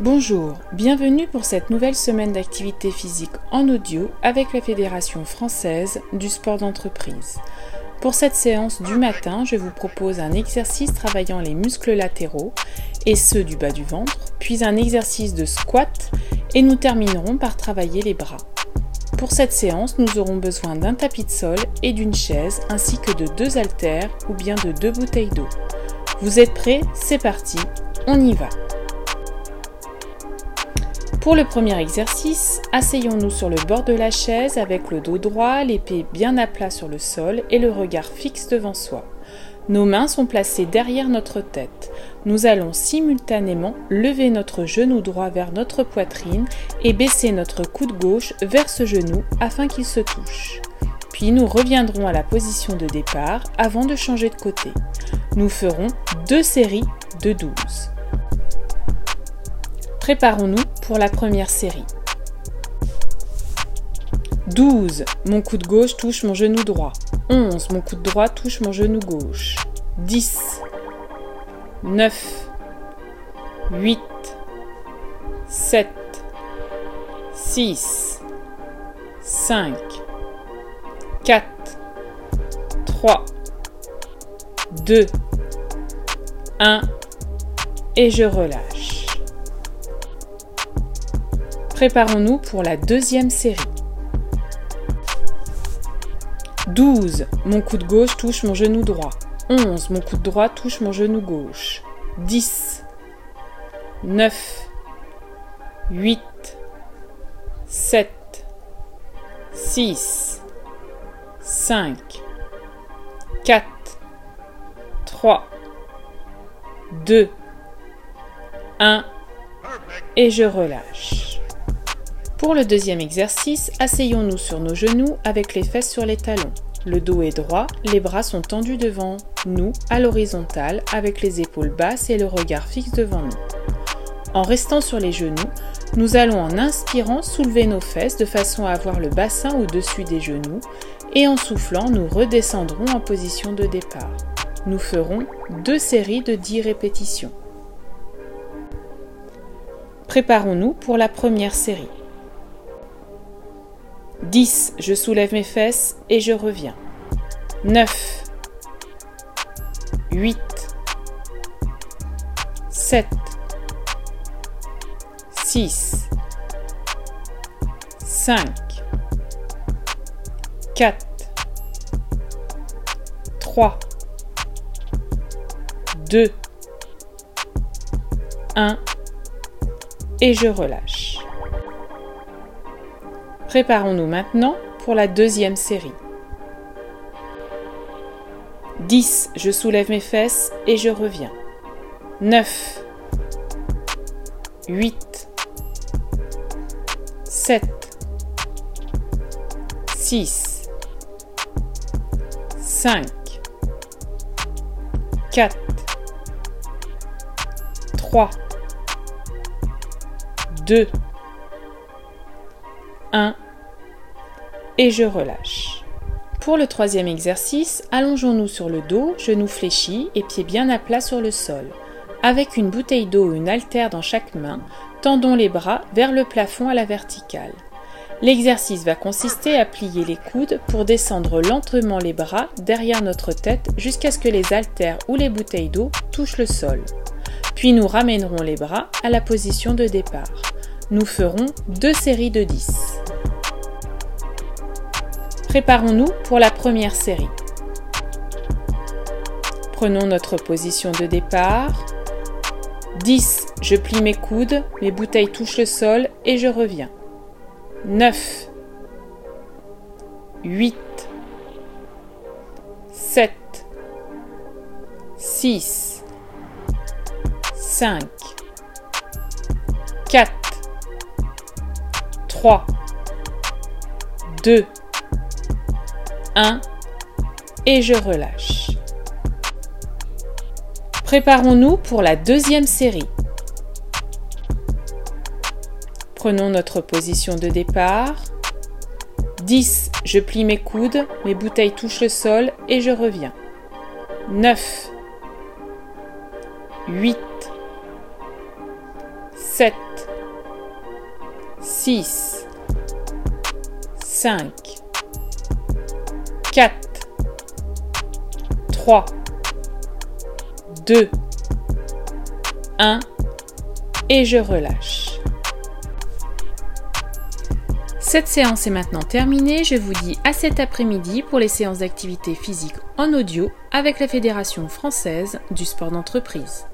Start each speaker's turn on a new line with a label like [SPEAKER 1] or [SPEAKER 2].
[SPEAKER 1] Bonjour, bienvenue pour cette nouvelle semaine d'activité physique en audio avec la Fédération française du sport d'entreprise. Pour cette séance du matin, je vous propose un exercice travaillant les muscles latéraux et ceux du bas du ventre, puis un exercice de squat et nous terminerons par travailler les bras. Pour cette séance, nous aurons besoin d'un tapis de sol et d'une chaise ainsi que de deux haltères ou bien de deux bouteilles d'eau. Vous êtes prêts? C'est parti, on y va. Pour le premier exercice, asseyons-nous sur le bord de la chaise avec le dos droit, l'épée bien à plat sur le sol et le regard fixe devant soi. Nos mains sont placées derrière notre tête. Nous allons simultanément lever notre genou droit vers notre poitrine et baisser notre coude gauche vers ce genou afin qu'il se touche. Puis nous reviendrons à la position de départ avant de changer de côté. Nous ferons deux séries de 12. Préparons-nous la première série. 12. Mon coude gauche touche mon genou droit. 11. Mon coude droit touche mon genou gauche. 10. 9. 8. 7. 6. 5. 4. 3. 2. 1. Et je relâche. Préparons-nous pour la deuxième série. 12. Mon coude gauche touche mon genou droit. 11. Mon coude droit touche mon genou gauche. 10. 9. 8. 7. 6. 5. 4. 3. 2. 1. Et je relâche. Pour le deuxième exercice, asseyons-nous sur nos genoux avec les fesses sur les talons. Le dos est droit, les bras sont tendus devant nous à l'horizontale avec les épaules basses et le regard fixe devant nous. En restant sur les genoux, nous allons en inspirant soulever nos fesses de façon à avoir le bassin au-dessus des genoux et en soufflant, nous redescendrons en position de départ. Nous ferons deux séries de 10 répétitions. Préparons-nous pour la première série. 10. Je soulève mes fesses et je reviens. 9. 8. 7. 6. 5. 4. 3. 2. 1. Et je relâche. Préparons-nous maintenant pour la deuxième série. 10. Je soulève mes fesses et je reviens. 9. 8. 7. 6. 5. 4. 3. 2. 1 et je relâche. Pour le troisième exercice, allongeons-nous sur le dos, genoux fléchis et pieds bien à plat sur le sol. Avec une bouteille d'eau ou une haltère dans chaque main, tendons les bras vers le plafond à la verticale. L'exercice va consister à plier les coudes pour descendre lentement les bras derrière notre tête jusqu'à ce que les haltères ou les bouteilles d'eau touchent le sol. Puis nous ramènerons les bras à la position de départ. Nous ferons deux séries de 10. Préparons-nous pour la première série. Prenons notre position de départ. 10. Je plie mes coudes, mes bouteilles touchent le sol et je reviens. 9. 8. 7. 6. 5. 4. 3, 2, 1 et je relâche. Préparons-nous pour la deuxième série. Prenons notre position de départ. 10, je plie mes coudes, mes bouteilles touchent le sol et je reviens. 9, 8, 7, 6, 5, 4, 3, 2, 1 et je relâche. Cette séance est maintenant terminée. Je vous dis à cet après-midi pour les séances d'activité physique en audio avec la Fédération française du sport d'entreprise.